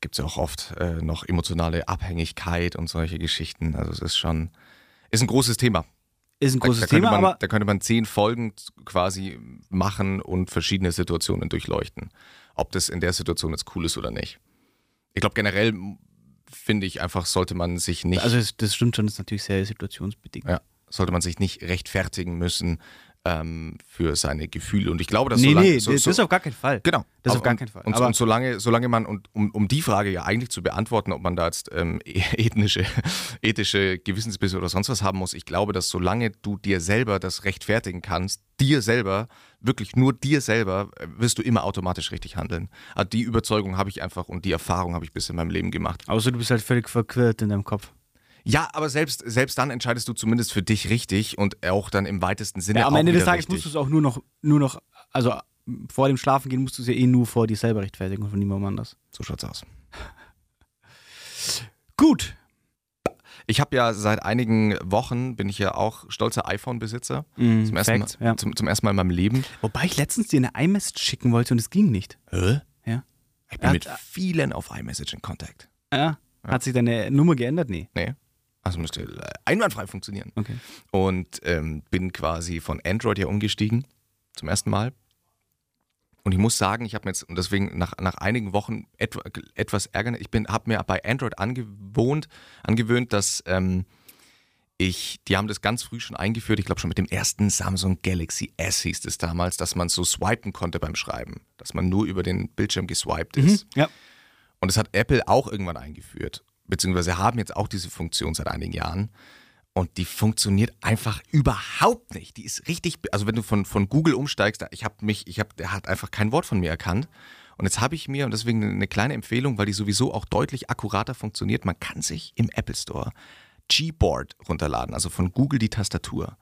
gibt es ja auch oft äh, noch emotionale Abhängigkeit und solche Geschichten. Also es ist schon, ist ein großes Thema. Ist ein Da, großes da, könnte Thema, man, aber da könnte man zehn Folgen quasi machen und verschiedene Situationen durchleuchten. Ob das in der Situation jetzt cool ist oder nicht. Ich glaube, generell finde ich einfach, sollte man sich nicht also das stimmt schon, das ist natürlich sehr situationsbedingt. Ja, sollte man sich nicht rechtfertigen müssen, ähm, für seine Gefühle. Und ich glaube, dass nee, solange, nee, so, das so, ist auf gar keinen Fall. Genau. Das auf Und- gar keinen Fall. Und, und solange, solange man, und um, um die Frage ja eigentlich zu beantworten, ob man da jetzt ähm, (laughs) ethnische, ethische Gewissensbisse oder sonst was haben muss, ich glaube, dass solange du dir selber das rechtfertigen kannst, dir selber, wirklich nur dir selber, äh, wirst du immer automatisch richtig handeln. Also die Überzeugung habe ich einfach und die Erfahrung habe ich bis in meinem Leben gemacht. Außer du bist halt völlig verquirlt in deinem Kopf. Ja, aber selbst, selbst dann entscheidest du zumindest für dich richtig und auch dann im weitesten Sinne Ja, am Ende des Tages richtig. musst du es auch nur noch, nur noch, also vor dem Schlafengehen musst du es ja eh nur vor dir selber rechtfertigen und von niemandem anders. So schaut's aus. (laughs) Gut. Ich habe ja seit einigen Wochen, bin ich ja auch stolzer iPhone-Besitzer. Mm, Zum, ersten Mal, ja. zum, zum ersten Mal in meinem Leben. Wobei ich letztens dir eine iMessage schicken wollte und es ging nicht. Hä? Ja. Ich bin Hat- mit vielen auf iMessage in Kontakt. Ja. Hat sich deine Nummer geändert? Nee. Nee. Also müsste einwandfrei funktionieren. Okay. Und ähm, bin quasi von Android ja umgestiegen. Zum ersten Mal. Und ich muss sagen, ich habe mir jetzt, und deswegen nach, nach einigen Wochen etwa, etwas ärgern, ich habe mir bei Android angewohnt, angewöhnt, dass ähm, ich, die haben das ganz früh schon eingeführt, ich glaube schon mit dem ersten Samsung Galaxy S hieß es damals, dass man so swipen konnte beim Schreiben, dass man nur über den Bildschirm geswiped ist. Ja. Und das hat Apple auch irgendwann eingeführt, beziehungsweise haben jetzt auch diese Funktion seit einigen Jahren. Und die funktioniert einfach überhaupt nicht. Die ist richtig, also wenn du von, von Google umsteigst, ich habe mich, ich habe, der hat einfach kein Wort von mir erkannt. Und jetzt habe ich mir, und deswegen eine kleine Empfehlung, weil die sowieso auch deutlich akkurater funktioniert, man kann sich im Apple Store Gboard runterladen, also von Google die Tastatur.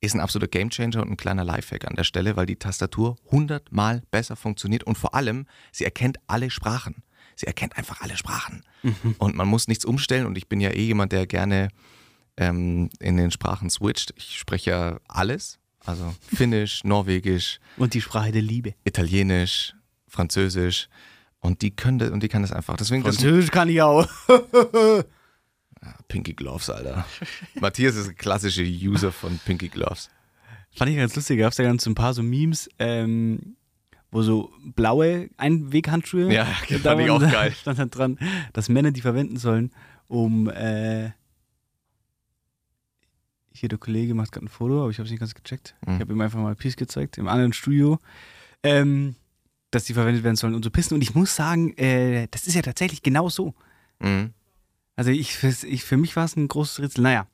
Ist ein absoluter Gamechanger und ein kleiner Lifehack an der Stelle, weil die Tastatur hundertmal besser funktioniert und vor allem, sie erkennt alle Sprachen. Sie erkennt einfach alle Sprachen. Und man muss nichts umstellen und ich bin ja eh jemand, der gerne ähm, in den Sprachen switcht. Ich spreche ja alles, also Finnisch, (laughs) Norwegisch, Und die Sprache der Liebe. Italienisch, Französisch und die können das, und die kann das einfach. Deswegen das Französisch kann ich auch. (laughs) Pinky Gloves, Alter. (laughs) Matthias ist ein klassischer User von Pinky Gloves. Fand ich ganz lustig. Gab es da ganz so ein paar so Memes, ähm, wo so blaue Einweghandschuhe. Ja, (laughs) da fand ich auch geil. (laughs) Stand dann dran, dass Männer die verwenden sollen, um. Äh, hier der Kollege macht gerade ein Foto, aber ich habe es nicht ganz gecheckt. Mhm. Ich habe ihm einfach mal Peace gezeigt im anderen Studio. Ähm, dass die verwendet werden sollen, um zu pissen. Und ich muss sagen, äh, das ist ja tatsächlich genau so. Mhm. Also ich, für- ich, für mich war es ein großes Rätsel. Naja,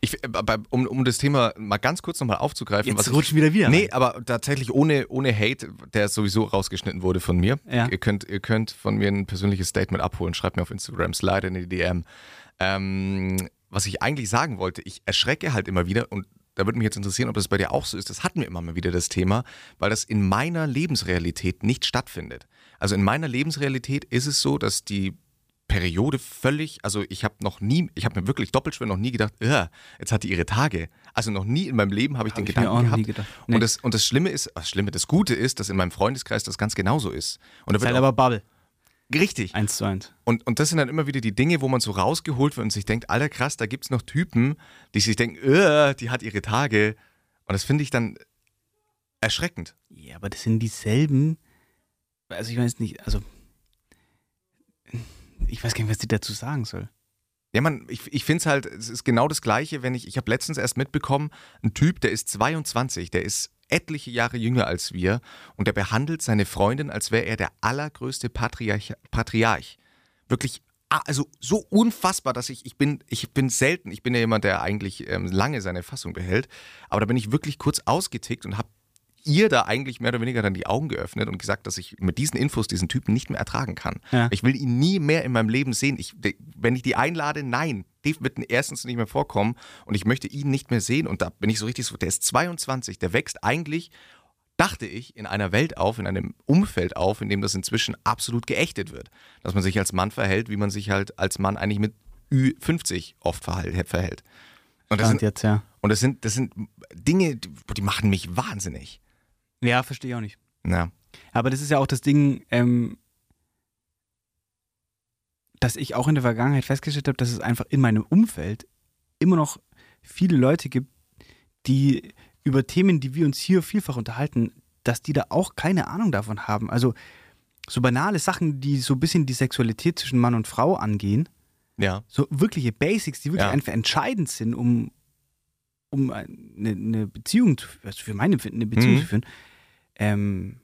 Ich, äh, um, um das Thema mal ganz kurz nochmal aufzugreifen. jetzt was rutschen wieder wieder. Nee, rein. aber tatsächlich ohne, ohne Hate, der sowieso rausgeschnitten wurde von mir. Ja. Ihr, könnt, ihr könnt von mir ein persönliches Statement abholen. Schreibt mir auf Instagram, slide in die DM. Ähm, was ich eigentlich sagen wollte, ich erschrecke halt immer wieder und da würde mich jetzt interessieren, ob das bei dir auch so ist. Das hatten wir immer mal wieder das Thema, weil das in meiner Lebensrealität nicht stattfindet. Also in meiner Lebensrealität ist es so, dass die Periode völlig, also ich habe noch nie, ich habe mir wirklich doppelt schwer noch nie gedacht, "Ugh, jetzt hat die ihre Tage. Also noch nie in meinem Leben habe ich Hab den ich Gedanken gehabt. gedacht. Nee. Und, das, und das Schlimme ist, das Schlimme, das Gute ist, dass in meinem Freundeskreis das ganz genauso ist. Und da ist halt aber Bubble. richtig. Eins zu eins. Und, und das sind dann immer wieder die Dinge, wo man so rausgeholt wird und sich denkt, alter krass, da gibt es noch Typen, die sich denken, "Ugh, die hat ihre Tage. Und das finde ich dann erschreckend. Ja, aber das sind dieselben. Also ich weiß nicht, also ich weiß gar nicht, was die dazu sagen soll. Ja, man, ich, ich finde es halt, es ist genau das Gleiche, wenn ich, ich habe letztens erst mitbekommen, ein Typ, der ist 22, der ist etliche Jahre jünger als wir und der behandelt seine Freundin, als wäre er der allergrößte Patriarch. Patriarch. Wirklich, also so unfassbar, dass ich, ich bin, ich bin selten, ich bin ja jemand, der eigentlich ähm, lange seine Fassung behält, aber da bin ich wirklich kurz ausgetickt und habe ihr da eigentlich mehr oder weniger dann die Augen geöffnet und gesagt, dass ich mit diesen Infos diesen Typen nicht mehr ertragen kann. Ja. Ich will ihn nie mehr in meinem Leben sehen. Ich, wenn ich die einlade, nein, Dave wird erstens nicht mehr vorkommen und ich möchte ihn nicht mehr sehen. Und da bin ich so richtig so, der ist 22, der wächst eigentlich, dachte ich, in einer Welt auf, in einem Umfeld auf, in dem das inzwischen absolut geächtet wird. Dass man sich als Mann verhält, wie man sich halt als Mann eigentlich mit Ü50 oft verhält. Und das, sind, jetzt, ja. und das, sind, das sind Dinge, die, die machen mich wahnsinnig. Ja, verstehe ich auch nicht. Ja. Aber das ist ja auch das Ding, ähm, dass ich auch in der Vergangenheit festgestellt habe, dass es einfach in meinem Umfeld immer noch viele Leute gibt, die über Themen, die wir uns hier vielfach unterhalten, dass die da auch keine Ahnung davon haben. Also so banale Sachen, die so ein bisschen die Sexualität zwischen Mann und Frau angehen, Ja. so wirkliche Basics, die wirklich Ja. einfach entscheidend sind, um, um eine, eine Beziehung, zu, also für mein Empfinden, eine Beziehung Mhm. zu führen, ähm,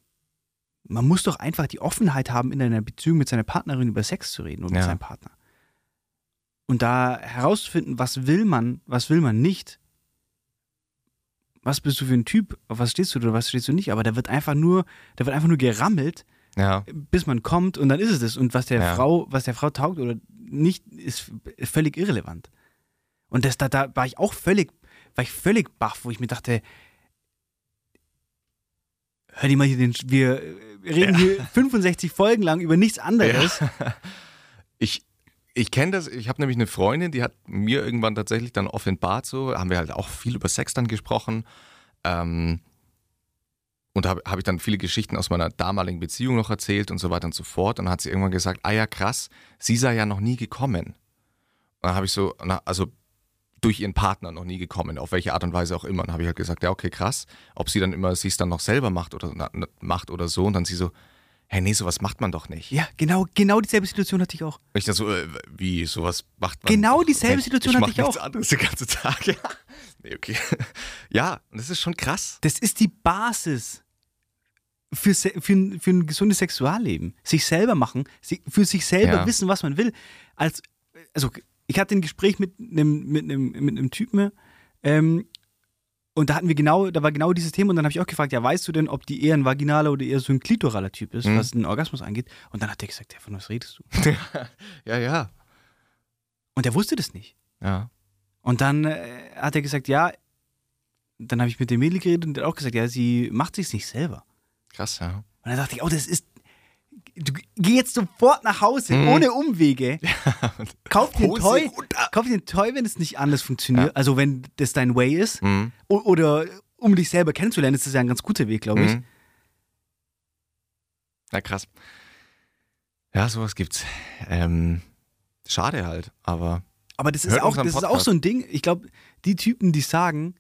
man muss doch einfach die Offenheit haben, in einer Beziehung mit seiner Partnerin über Sex zu reden oder mit Ja. seinem Partner. Und da herauszufinden, was will man, was will man nicht. Was bist du für ein Typ? Auf was stehst du oder was stehst du nicht? Aber da wird einfach nur, da wird einfach nur gerammelt, Ja. bis man kommt und dann ist es das. Und was der Ja. Frau, was der Frau taugt oder nicht, ist, ist völlig irrelevant. Und das, da, da war ich auch völlig, war ich völlig baff, wo ich mir dachte, hör dir mal hier den, wir reden hier 65 Folgen lang über nichts anderes. (laughs) Ich, ich kenne das, ich habe nämlich eine Freundin, die hat mir irgendwann tatsächlich dann offenbart so, haben wir halt auch viel über Sex dann gesprochen. Ähm, und habe hab ich dann viele Geschichten aus meiner damaligen Beziehung noch erzählt und so weiter und so fort. Und dann hat sie irgendwann gesagt, ah ja, krass, sie sei ja noch nie gekommen. Und dann habe ich so, na, also durch ihren Partner noch nie gekommen, auf welche Art und Weise auch immer. Und dann habe ich halt gesagt, ja, okay, krass. Ob sie dann immer, sie es dann noch selber macht oder na, macht oder so. Und dann sie so, hey, nee, sowas macht man doch nicht. Ja, genau, genau dieselbe Situation hatte ich auch. Ich dann so, äh, wie, sowas macht man. Genau doch dieselbe nicht. Situation ich hatte ich nichts auch. anderes den ganzen Tag. (laughs) Ja. Nee, okay. (laughs) Ja, und das ist schon krass. Das ist die Basis für, für, ein, für ein gesundes Sexualleben. Sich selber machen, für sich selber Ja. wissen, was man will. Als, also, ich hatte ein Gespräch mit einem, mit einem, mit einem Typen, ähm, und da hatten wir genau, da war genau dieses Thema und dann habe ich auch gefragt, ja, weißt du denn, ob die eher ein vaginaler oder eher so ein klitoraler Typ ist, Mhm. was den Orgasmus angeht? Und dann hat er gesagt, ja, von was redest du? (laughs) Ja, ja. Und er wusste das nicht. Ja. Und dann äh, hat er gesagt, ja, dann habe ich mit dem Mädel geredet und der hat auch gesagt, ja, sie macht sich's nicht selber. Krass, ja. Und dann dachte ich, oh, das ist. Du geh jetzt sofort nach Hause, Mhm. ohne Umwege. (laughs) Kauf dir Hose Toy, runter. kauf dir ein Toy, wenn es nicht anders funktioniert. Ja. Also wenn das dein Way ist. Mhm. Oder um dich selber kennenzulernen, ist das ja ein ganz guter Weg, glaube ich. Mhm. Na krass. Ja, sowas gibt's. Ähm, schade halt, aber Aber das ist auch, das ist auch so ein Ding. Ich glaube, die Typen, die sagen,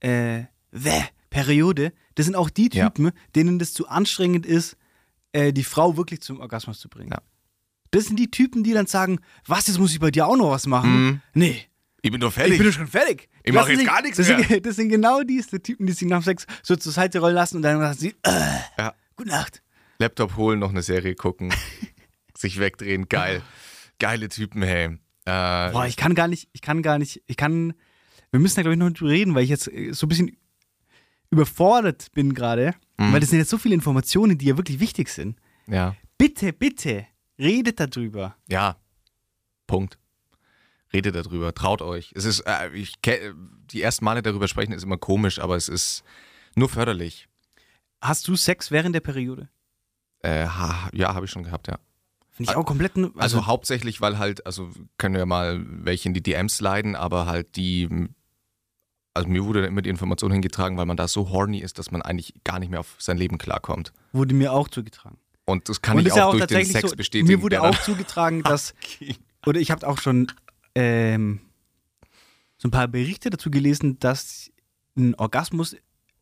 äh, wäh, Periode, das sind auch die Ja. Typen, denen das zu anstrengend ist, äh, die Frau wirklich zum Orgasmus zu bringen. Ja. Das sind die Typen, die dann sagen, was, jetzt muss ich bei dir auch noch was machen? Mhm. Nee, ich bin doch ich fertig. bin doch schon fertig. Ich Lassen mach jetzt sich- gar nichts das mehr. Sind, (laughs) das sind genau diese Typen, die sich nach Sex so zur Seite rollen lassen und dann sagen sie, äh, Ja. gute Nacht. Laptop holen, noch eine Serie gucken, (laughs) sich wegdrehen, geil. Geile Typen, hey. Äh, Boah, ich kann gar nicht, ich kann gar nicht, ich kann, wir müssen da glaube ich noch drüber reden, weil ich jetzt äh, so ein bisschen überfordert bin gerade, Mhm. weil das sind jetzt so viele Informationen, die ja wirklich wichtig sind. ja. Bitte, bitte, redet darüber. Ja. Punkt. Redet darüber, traut euch. Es ist, äh, ich, die ersten Male darüber sprechen ist immer komisch, aber es ist nur förderlich. Hast du Sex während der Periode? Äh, ha, ja, habe ich schon gehabt, ja. Finde ich auch komplett, also, Also, hauptsächlich, weil halt, also können ja mal welche in die DMs leiden, aber halt die, also mir wurde immer die Information hingetragen, weil man da so horny ist, dass man eigentlich gar nicht mehr auf sein Leben klarkommt. wurde mir auch zugetragen. Und das kann Und ich ja auch, durch den Sex so, bestätigen. Mir wurde auch zugetragen, (laughs) dass Oder ich habe auch schon ähm, so ein paar Berichte dazu gelesen, dass ein Orgasmus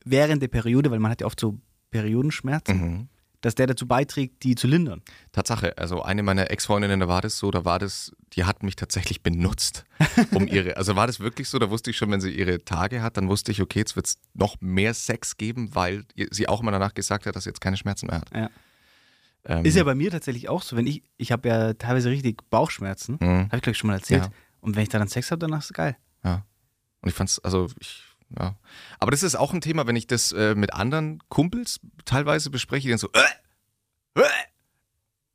während der Periode, weil man hat ja oft so Periodenschmerzen, Mhm. Dass der dazu beiträgt, die zu lindern. Tatsache, also eine meiner Ex-Freundinnen, da war das so, da war das, die hat mich tatsächlich benutzt, um ihre, (laughs) also war das wirklich so, da wusste ich schon, wenn sie ihre Tage hat, dann wusste ich, okay, jetzt wird es noch mehr Sex geben, weil sie auch immer danach gesagt hat, dass sie jetzt keine Schmerzen mehr hat. Ja. Ähm, Ist ja bei mir tatsächlich auch so, wenn ich, ich habe ja teilweise richtig Bauchschmerzen, mhm. habe ich glaube ich schon mal erzählt. Ja. Und wenn ich dann Sex habe, danach ist es geil. Ja. Und ich fand's, also ich, ja. Aber das ist auch ein Thema, wenn ich das äh, mit anderen Kumpels teilweise bespreche, die dann so, äh,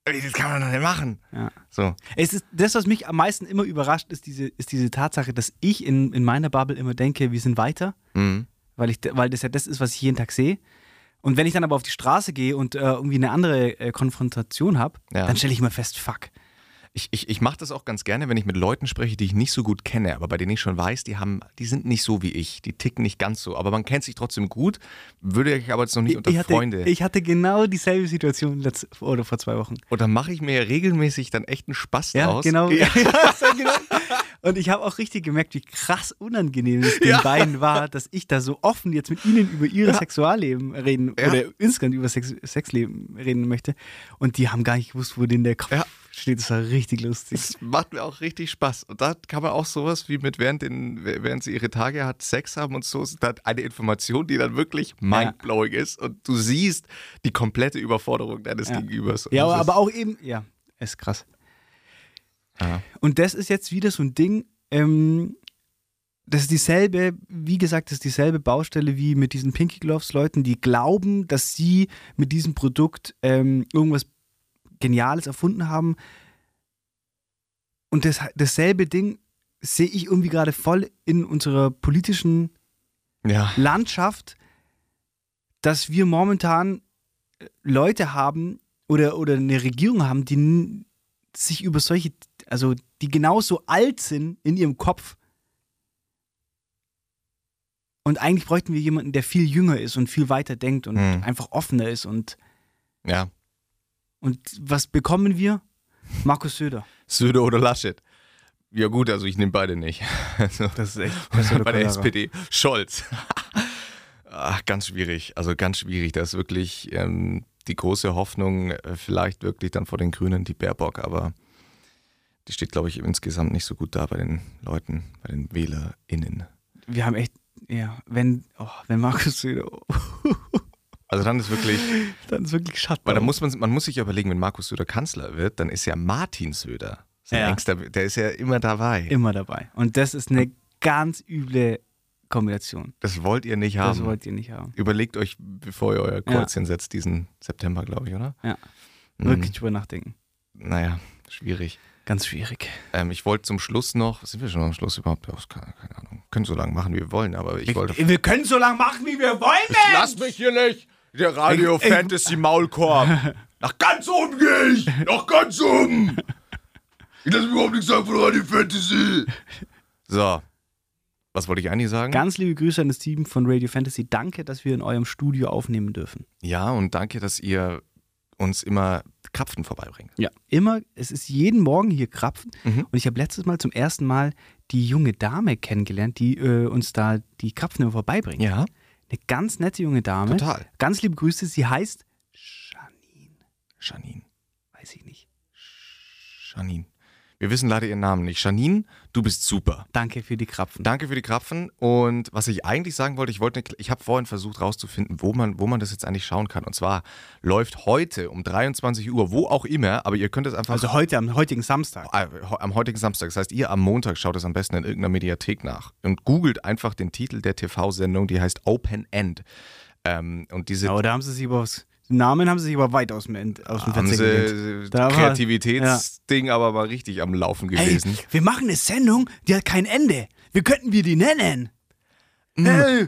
äh, das kann man doch nicht machen. Ja. So. Es ist das, was mich am meisten immer überrascht, ist diese, ist diese Tatsache, dass ich in, in meiner Bubble immer denke, wir sind weiter, Mhm. weil, ich, weil das ja das ist, was ich jeden Tag sehe. Und wenn ich dann aber auf die Straße gehe und äh, irgendwie eine andere äh, Konfrontation habe, Ja. dann stelle ich immer fest, fuck. Ich, ich, ich mache das auch ganz gerne, wenn ich mit Leuten spreche, die ich nicht so gut kenne, aber bei denen ich schon weiß, die haben, die sind nicht so wie ich, die ticken nicht ganz so, aber man kennt sich trotzdem gut, würde ich aber jetzt noch nicht unter ich, hatte, Freunde. ich hatte genau dieselbe Situation letzt, oder vor zwei Wochen. Und dann mache ich mir regelmäßig dann echt einen Spaß Ja, draus. genau. (laughs) (laughs) Ja. Genau. Und ich habe auch richtig gemerkt, wie krass unangenehm es den Ja. beiden war, dass ich da so offen jetzt mit ihnen über ihr Ja. Sexualleben reden Ja. oder insgesamt über Sex Sexleben reden möchte. Und die haben gar nicht gewusst, wo denen der Kopf Ja. steht. Das war richtig lustig. Das macht mir auch richtig Spaß. Und da kann man auch sowas wie mit während, den, während sie ihre Tage hat, Sex haben und so, ist da eine Information, die dann wirklich mindblowing ist. Und du siehst die komplette Überforderung deines. Gegenübers. Und Ja, aber, aber auch eben, ja, ist krass. Ja. Und das ist jetzt wieder so ein Ding, ähm, das ist dieselbe, wie gesagt, das ist dieselbe Baustelle wie mit diesen Pinky Gloves Leuten, die glauben, dass sie mit diesem Produkt ähm, irgendwas Geniales erfunden haben. Und das, dasselbe Ding sehe ich irgendwie gerade voll in unserer politischen ja. Landschaft, dass wir momentan äh, Leute haben oder, oder eine Regierung haben, die sich über solche, also die genauso alt sind in ihrem Kopf. Und eigentlich bräuchten wir jemanden, der viel jünger ist und viel weiter denkt und Hm. einfach offener ist. Und, ja. und was bekommen wir? Markus Söder. Söder oder Laschet. Ja gut, also ich nehme beide nicht. Also, Das ist echt. (laughs) bei der SPD. Scholz. (laughs) Ach, ganz schwierig. Also ganz schwierig. Da ist wirklich ähm, die große Hoffnung, äh, vielleicht wirklich dann vor den Grünen die Baerbock, aber die steht, glaube ich, insgesamt nicht so gut da bei den Leuten, bei den WählerInnen. Wir haben echt, ja, wenn, oh, wenn Markus Söder, (laughs) Also dann ist wirklich, dann ist wirklich Schatten. weil da muss man, man muss sich ja überlegen, wenn Markus Söder Kanzler wird, dann ist ja Martin Söder. Sein Ja. engster, der ist ja immer dabei. immer dabei. Und das ist eine ganz üble Kombination. Das wollt ihr nicht haben. Das wollt ihr nicht haben. Überlegt euch, bevor ihr euer Kreuzchen setzt, diesen September, glaube ich, oder? Ja. Mhm. Wirklich drüber nachdenken. Naja, schwierig. Ganz schwierig. Ähm, ich wollte zum Schluss noch, sind wir schon am Schluss überhaupt? Ja, keine, keine Ahnung. Können so lange machen, wie wir wollen, aber ich wollte. Wir können so lange machen, wie wir wollen. Lass mich hier nicht! Der Radio Ich- ich- Fantasy Maulkorb! (laughs) Nach ganz oben gehe ich! Nach ganz oben! Ich lasse mir überhaupt nichts sagen von Radio Fantasy! So. Was wollte ich eigentlich sagen? Ganz liebe Grüße an das Team von Radio Fantasy. Danke, dass wir in eurem Studio aufnehmen dürfen. ja, und danke, dass ihr uns immer Krapfen vorbeibringt. Ja. Immer, es ist jeden Morgen hier Krapfen. Mhm. Und ich habe letztes Mal zum ersten Mal die junge Dame kennengelernt, die äh, uns da die Krapfen immer vorbeibringt. Ja, Eine ganz nette junge Dame. total. Ganz liebe Grüße. Sie heißt Janine. Janine. Weiß ich nicht. Janine. Wir wissen leider ihren Namen nicht. Janine, du bist super. Danke für die Krapfen. Danke für die Krapfen. Und was ich eigentlich sagen wollte, ich wollte, ich habe vorhin versucht rauszufinden, wo man, wo man das jetzt eigentlich schauen kann. Und zwar läuft heute um 23 Uhr, wo auch immer, aber ihr könnt es einfach Also heute, am heutigen Samstag. äh, am heutigen Samstag. Das heißt, ihr am Montag schaut es am besten in irgendeiner Mediathek nach und googelt einfach den Titel der TV-Sendung, die heißt Open End. Ähm, und diese Ja, da haben sie sich den Namen haben sie sich aber weit aus dem, aus dem haben sie Da war- Kreativitätsding aber mal richtig am Laufen Hey, gewesen. wir machen eine Sendung, die hat kein Ende. Wie könnten wir die nennen? Äh,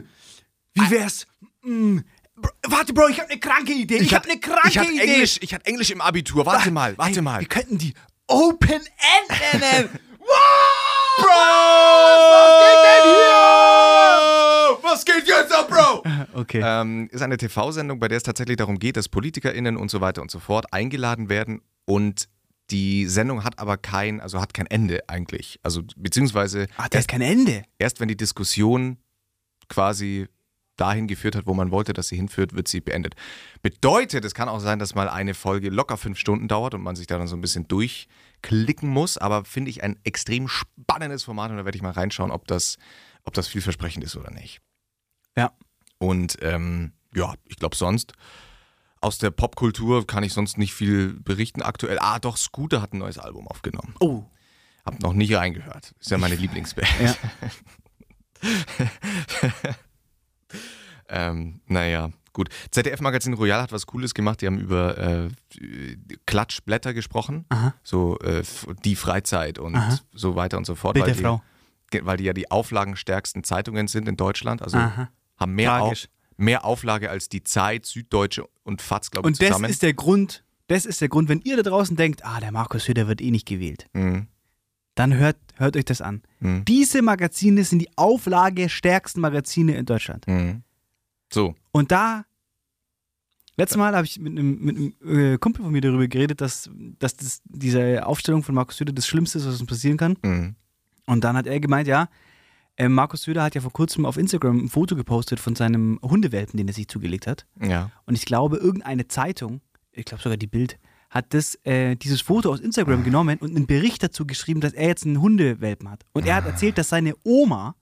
wie wär's? Mm, Bro, warte, Bro, ich habe eine kranke Idee. Ich, habe eine kranke ich hatte Idee. Englisch, ich hatte Englisch im Abitur. Warte mal, warte Hey, mal. Wir könnten die Open End nennen. (laughs) Bro! Was geht jetzt ab, Bro? (laughs) okay. Ähm, ist eine TV-Sendung, bei der es tatsächlich darum geht, dass PolitikerInnen und so weiter und so fort eingeladen werden und die Sendung hat aber kein, also hat kein Ende eigentlich. Also beziehungsweise Ach, da ist kein Ende. erst wenn die Diskussion quasi dahin geführt hat, wo man wollte, dass sie hinführt, wird sie beendet. Bedeutet, es kann auch sein, dass mal eine Folge locker fünf Stunden dauert und man sich da dann so ein bisschen durchklicken muss, aber finde ich ein extrem spannendes Format und da werde ich mal reinschauen, ob das, ob das vielversprechend ist oder nicht. Ja. Und ähm, ja, ich glaube sonst aus der Popkultur kann ich sonst nicht viel berichten aktuell. Ah, doch, Scooter hat ein neues Album aufgenommen. Oh. Hab noch nicht reingehört. Ist ja meine Lieblingsband. Ja. (laughs) ähm, naja, gut. ZDF-Magazin Royal hat was Cooles gemacht. Die haben über äh, Klatschblätter gesprochen. Aha. So äh, die Freizeit und Aha. so weiter und so fort. Bild weil der Frau. Die, ge- weil die ja die auflagenstärksten Zeitungen sind in Deutschland. Also Aha. Haben mehr, auf, mehr Auflage als die Zeit, Süddeutsche und FAZ, glaube ich, Und das zusammen. ist der Grund, das ist der Grund, wenn ihr da draußen denkt, ah, der Markus Söder wird eh nicht gewählt, Mhm. dann hört, hört euch das an. Mhm. Diese Magazine sind die auflagestärksten Magazine in Deutschland. Mhm. So. Und da, letztes Mal habe ich mit einem, mit einem äh, Kumpel von mir darüber geredet, dass, dass das, diese Aufstellung von Markus Söder das Schlimmste ist, was uns passieren kann. Mhm. Und dann hat er gemeint, ja, äh, Markus Söder hat ja vor kurzem auf Instagram ein Foto gepostet von seinem Hundewelpen, den er sich zugelegt hat. Ja. Und ich glaube, irgendeine Zeitung, ich glaube sogar die Bild, hat das, äh, dieses Foto aus Instagram genommen und einen Bericht dazu geschrieben, dass er jetzt einen Hundewelpen hat. Und er hat erzählt, dass seine Oma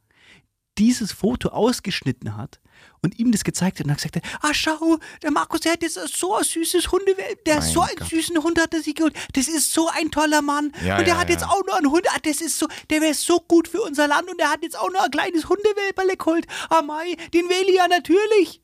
dieses Foto ausgeschnitten hat und ihm das gezeigt hat und hat gesagt, ah schau, der Markus, der hat jetzt so ein süßes Hundewelpen, der Mein so einen Gott. süßen Hund hat er sich geholt. Das ist so ein toller Mann. Ja, und der ja, hat ja. jetzt auch noch einen Hund, ah, das ist so, der wäre so gut für unser Land und der hat jetzt auch noch ein kleines Hundewelperle geholt. Ah Mai, den wähle ich ja natürlich.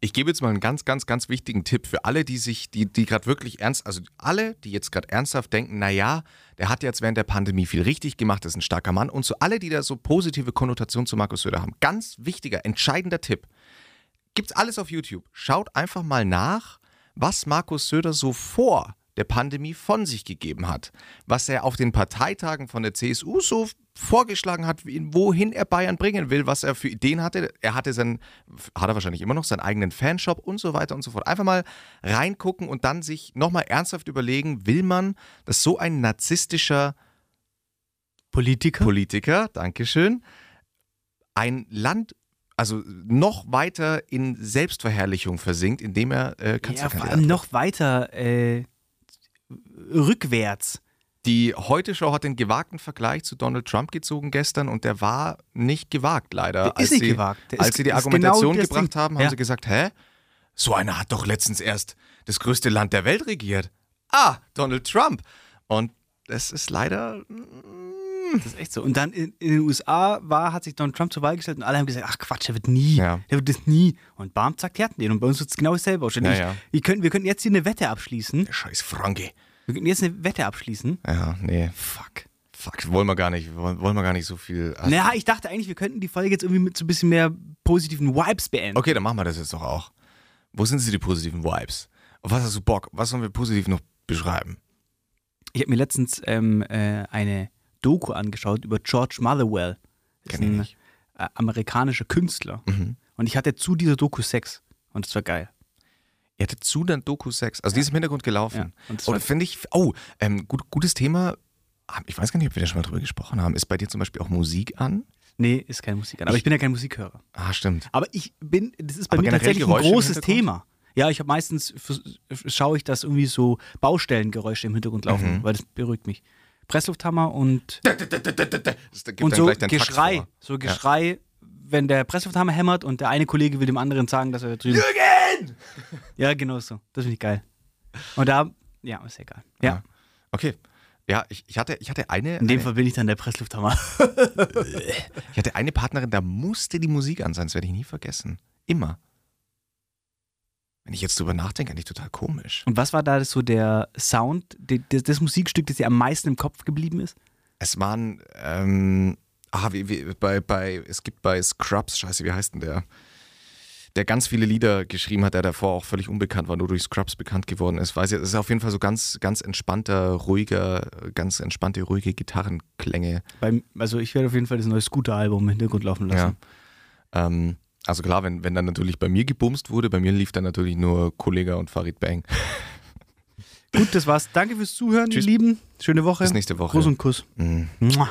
Ich gebe jetzt mal einen ganz, ganz, ganz wichtigen Tipp für alle, die sich, die, die gerade wirklich ernst, also alle, die jetzt gerade ernsthaft denken, naja, der hat jetzt während der Pandemie viel richtig gemacht, ist ein starker Mann. Und so alle, die da so positive Konnotationen zu Markus Söder haben, ganz wichtiger, entscheidender Tipp. Gibt's alles auf YouTube. Schaut einfach mal nach, was Markus Söder so vor der Pandemie von sich gegeben hat. Was er auf den Parteitagen von der CSU so vorgeschlagen hat, wohin er Bayern bringen will, was er für Ideen hatte. Er hatte sein, hat er wahrscheinlich immer noch, seinen eigenen Fanshop und so weiter und so fort. Einfach mal reingucken und dann sich nochmal ernsthaft überlegen, will man, dass so ein narzisstischer Politiker? Politiker, Dankeschön, ein Land, also noch weiter in Selbstverherrlichung versinkt, indem er äh, ja, vor Kanzlerkandidat allem wird. noch weiter äh, rückwärts. Die Heute-Show hat den gewagten Vergleich zu Donald Trump gezogen gestern und der war nicht gewagt, leider. Der ist nicht sie, gewagt. Der als ist- sie die ist Argumentation genau gebracht Ding. haben, haben Ja. sie gesagt, hä? So einer hat doch letztens erst das größte Land der Welt regiert. Ah, Donald Trump. Und das ist leider Das ist echt so. Und dann in, in den USA war, hat sich Donald Trump zur Wahl gestellt und alle haben gesagt, ach Quatsch, der wird nie. Ja. Der wird das nie. Und bam, zack, die hatten den. Und bei uns wird es genau dasselbe aussehen. Ja, ja. Wir, können, wir könnten jetzt hier eine Wette abschließen. der scheiß Franke. Wir könnten jetzt eine Wette abschließen. Ja, nee. Fuck. Fuck, wollen wir gar nicht, wollen, wollen wir gar nicht so viel. Ach, Naja, ich dachte eigentlich, wir könnten die Folge jetzt irgendwie mit so ein bisschen mehr positiven Vibes beenden. Okay, dann machen wir das jetzt doch auch. Wo sind sie die positiven Vibes? Auf was hast du Bock? Was sollen wir positiv noch beschreiben? Ich habe mir letztens ähm, äh, eine Doku angeschaut über George Motherwell. Das ist Kenn ich ein äh, amerikanischer Künstler. Mhm. Und ich hatte zu dieser Doku Sex. Und das war geil. Ihr hattet zu dann Doku Sex. Also die ist im Hintergrund gelaufen. Ja, und Und war- finde ich, oh, ähm, gut, gutes Thema. Ah, Ich weiß gar nicht, ob wir da schon mal drüber gesprochen haben. Ist bei dir zum Beispiel auch Musik an? Nee, ist keine Musik an. Aber ich bin ja kein Musikhörer. Ah, stimmt. Aber ich bin, das ist bei Aber mir tatsächlich ein Geräusche im großes? Thema. Ja, ich habe meistens, schaue ich, dass irgendwie so Baustellengeräusche im Hintergrund laufen, Mhm. weil das beruhigt mich. Presslufthammer und, und so Geschrei. So Geschrei, wenn der Presslufthammer hämmert und der eine Kollege will dem anderen sagen, dass er drüben. Jürgen! Ja, genau so. Das finde ich geil. Und da, ja, ist egal. Ja, Ja. Okay. Ja, ich, ich, hatte, ich hatte eine. in dem eine, Fall bin ich dann der Presslufthammer. Ich hatte eine Partnerin, da musste die Musik an sein, das werde ich nie vergessen. Immer. Wenn ich jetzt drüber nachdenke, eigentlich total komisch. Und was war da so der Sound, de- das Musikstück, das dir am meisten im Kopf geblieben ist? Es waren, ähm, ah, wie, wie, bei, bei, es gibt bei Scrubs, scheiße, wie heißt denn der? Der ganz viele Lieder geschrieben hat, der davor auch völlig unbekannt war, nur durch Scrubs bekannt geworden ist. Weiß ich, es ist auf jeden Fall so ganz, ganz entspannter, ruhiger, ganz entspannte, ruhige Gitarrenklänge. Beim, also ich werde auf jeden Fall das neue Scooter-Album im Hintergrund laufen Ja. lassen. Ähm, also klar, wenn, wenn dann natürlich bei mir gebumst wurde, bei mir lief dann natürlich nur Kollega und Farid Bang. Gut, das war's. Danke fürs Zuhören, Tschüss. ihr Lieben. Schöne Woche. Bis nächste Woche. Gruß und Kuss. Mua.